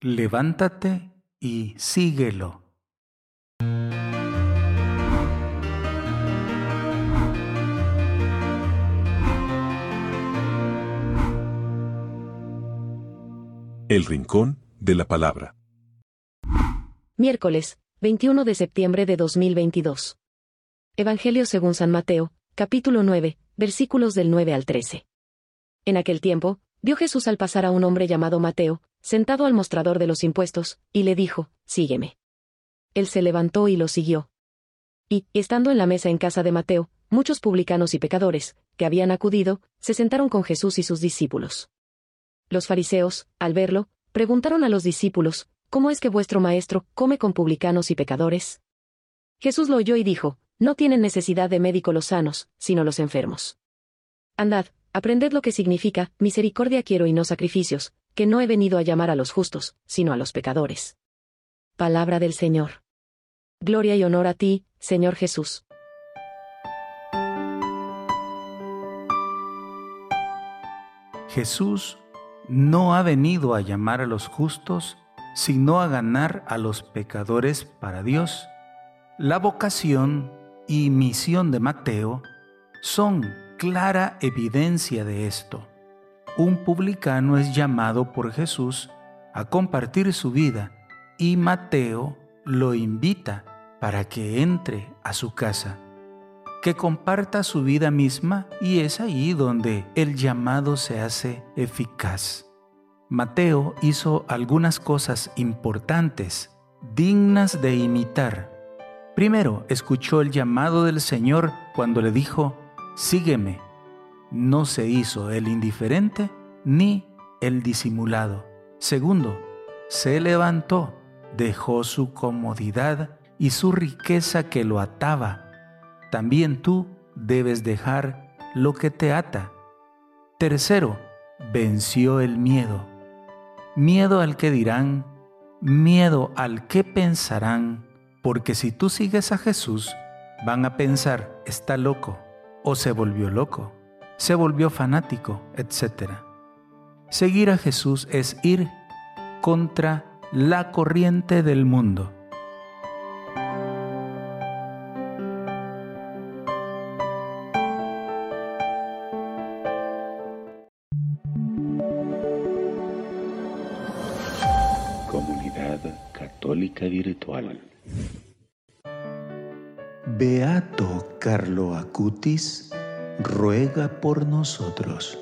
levántate y síguelo. El Rincón de la Palabra. Miércoles, 21 de septiembre de 2022. Evangelio según San Mateo, capítulo 9, versículos del 9 al 13. En aquel tiempo, vio Jesús al pasar a un hombre llamado Mateo, sentado al mostrador de los impuestos, y le dijo, Sígueme. Él se levantó y lo siguió. Y, estando en la mesa en casa de Mateo, muchos publicanos y pecadores, que habían acudido, se sentaron con Jesús y sus discípulos. Los fariseos, al verlo, preguntaron a los discípulos, ¿Cómo es que vuestro maestro come con publicanos y pecadores? Jesús lo oyó y dijo, No tienen necesidad de médico los sanos, sino los enfermos. Andad, aprended lo que significa, misericordia quiero y no sacrificios, que no he venido a llamar a los justos, sino a los pecadores. Palabra del Señor. Gloria y honor a ti, Señor Jesús. Jesús no ha venido a llamar a los justos, sino a ganar a los pecadores para Dios. La vocación y misión de Mateo son clara evidencia de esto. Un publicano es llamado por Jesús a compartir su vida y Mateo lo invita para que entre a su casa que comparta su vida misma y es ahí donde el llamado se hace eficaz. Mateo hizo algunas cosas importantes, dignas de imitar. Primero, escuchó el llamado del Señor cuando le dijo, sígueme. No se hizo el indiferente ni el disimulado. Segundo, se levantó, dejó su comodidad y su riqueza que lo ataba también tú debes dejar lo que te ata. Tercero, venció el miedo. Miedo al que dirán, miedo al que pensarán, porque si tú sigues a Jesús, van a pensar, está loco, o se volvió loco, se volvió fanático, etc. Seguir a Jesús es ir contra la corriente del mundo Comunidad Católica Virtual. Beato Carlo Acutis ruega por nosotros.